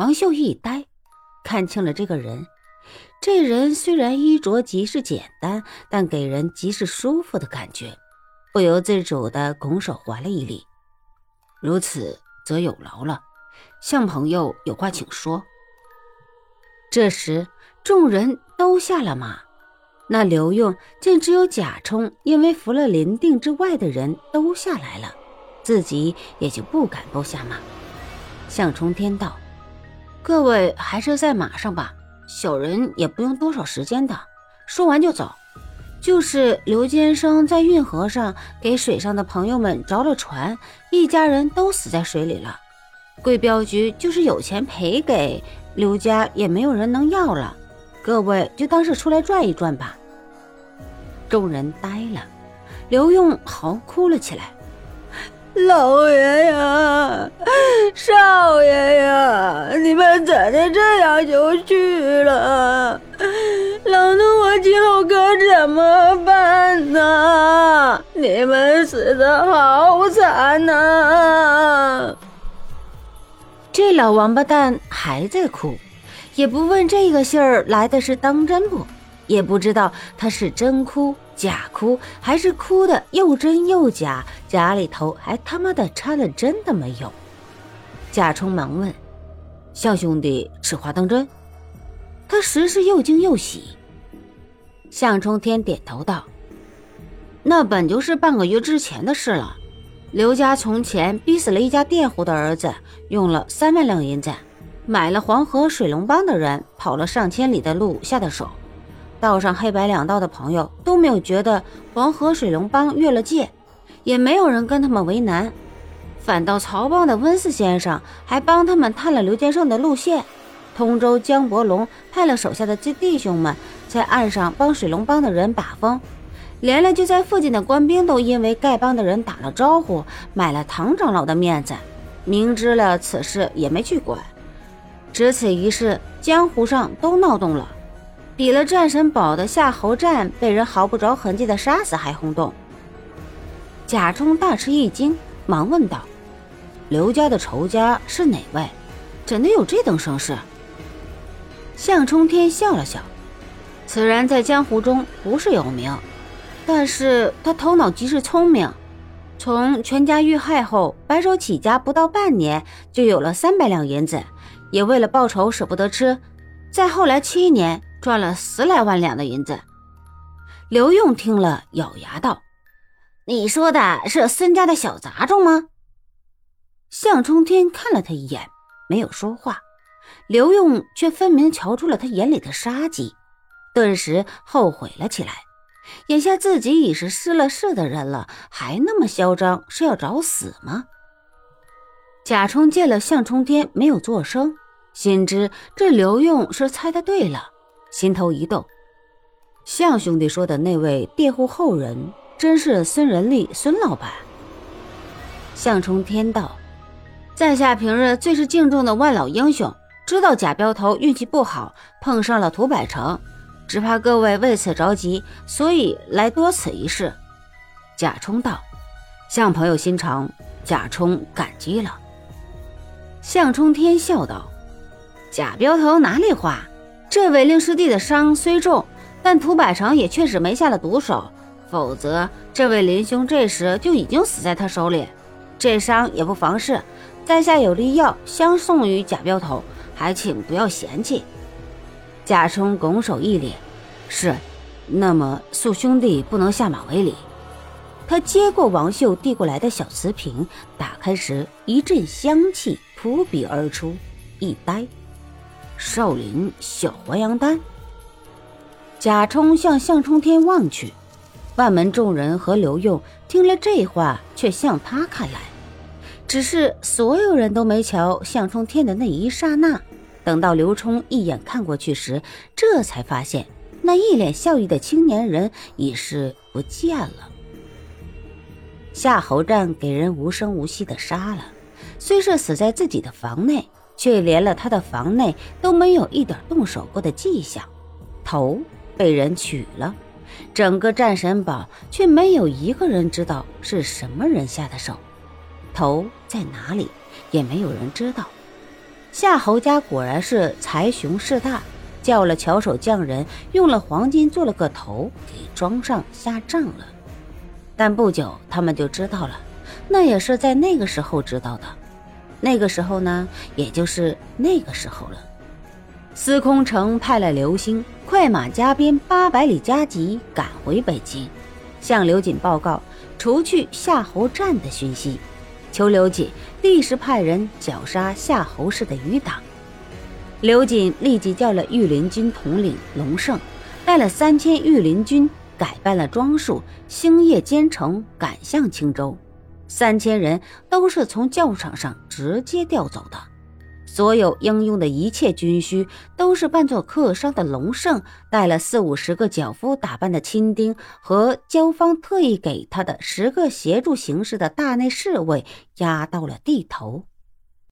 王秀一呆，看清了这个人。这人虽然衣着极是简单，但给人极是舒服的感觉，不由自主地拱手还了一礼。如此则有劳了，向朋友有话请说。这时，众人都下了马，那刘用见只有贾充因为服了林定之外的人都下来了，自己也就不敢不下马。向冲天道：“各位还是在马上吧。”小人也不用多少时间的，说完就走。就是刘坚生在运河上给水上的朋友们着了船，一家人都死在水里了。贵镖局就是有钱赔给刘家，也没有人能要了。各位就当是出来转一转吧。众人呆了，刘用嚎哭了起来。老爷呀，少爷呀，你们怎的这样就去了？老奴我今后可怎么办呢？你们死的好惨呐！这老王八蛋还在哭，也不问这个信儿来的是当真不，也不知道他是真哭。假哭还是哭的又真又假，假里头还他妈的掺了真的没有。贾充忙问：“向兄弟此话当真？”他实是又惊又喜。向冲天点头道：“那本就是半个月之前的事了。刘家从前逼死了一家佃户的儿子，用了三万两银子，买了黄河水龙帮的人，跑了上千里的路下的手。”道上黑白两道的朋友都没有觉得黄河水龙帮越了界，也没有人跟他们为难，反倒曹帮的温四先生还帮他们探了刘建胜的路线。通州江伯龙派了手下的弟兄们在岸上帮水龙帮的人把风，连累就在附近的官兵都因为丐帮的人打了招呼，买了唐长老的面子，明知了此事也没去管。只此一事，江湖上都闹动了。比了战神堡的夏侯湛被人毫不着痕迹的杀死还轰动。贾充大吃一惊，忙问道：“刘家的仇家是哪位？怎的有这等声势？”向冲天笑了笑：“此人在江湖中不是有名，但是他头脑极是聪明。从全家遇害后，白手起家不到半年，就有了三百两银子，也为了报仇舍不得吃。再后来七年。”赚了十来万两的银子，刘用听了，咬牙道：“你说的是孙家的小杂种吗？”向冲天看了他一眼，没有说话。刘用却分明瞧出了他眼里的杀机，顿时后悔了起来。眼下自己已是失了势的人了，还那么嚣张，是要找死吗？贾充见了向冲天没有作声，心知这刘用是猜的对了。心头一动，向兄弟说的那位佃户后人，真是孙仁利孙老板。向冲天道，在下平日最是敬重的万老英雄，知道贾镖头运气不好，碰上了屠百成，只怕各位为此着急，所以来多此一事。贾充道，向朋友心肠，贾充感激了。向冲天笑道，贾镖头哪里话？这位令师弟的伤虽重，但屠百成也确实没下了毒手，否则这位林兄这时就已经死在他手里。这伤也不妨事，在下有粒药相送于贾镖头，还请不要嫌弃。贾充拱手一礼：“是，那么素兄弟不能下马为礼。”他接过王秀递过来的小瓷瓶，打开时一阵香气扑鼻而出，一呆。少林小还阳丹。贾充向向冲天望去，万门众人和刘用听了这话，却向他看来。只是所有人都没瞧向冲天的那一刹那，等到刘冲一眼看过去时，这才发现那一脸笑意的青年人已是不见了。夏侯湛给人无声无息的杀了，虽是死在自己的房内。却连了他的房内都没有一点动手过的迹象，头被人取了，整个战神堡却没有一个人知道是什么人下的手，头在哪里也没有人知道。夏侯家果然是财雄势大，叫了巧手匠人，用了黄金做了个头，给装上下葬了。但不久，他们就知道了，那也是在那个时候知道的。那个时候呢，也就是那个时候了。司空城派了刘星快马加鞭八百里加急赶回北京，向刘瑾报告除去夏侯湛的讯息，求刘瑾立时派人绞杀夏侯氏的余党。刘瑾立即叫了御林军统领龙胜，带了三千御林军，改扮了装束，星夜兼程赶向青州。三千人都是从教场上直接调走的。所有应用的一切军需都是扮作客商的龙胜带了四五十个脚夫打扮的亲丁和焦方特意给他的十个协助行事的大内侍卫押到了地头。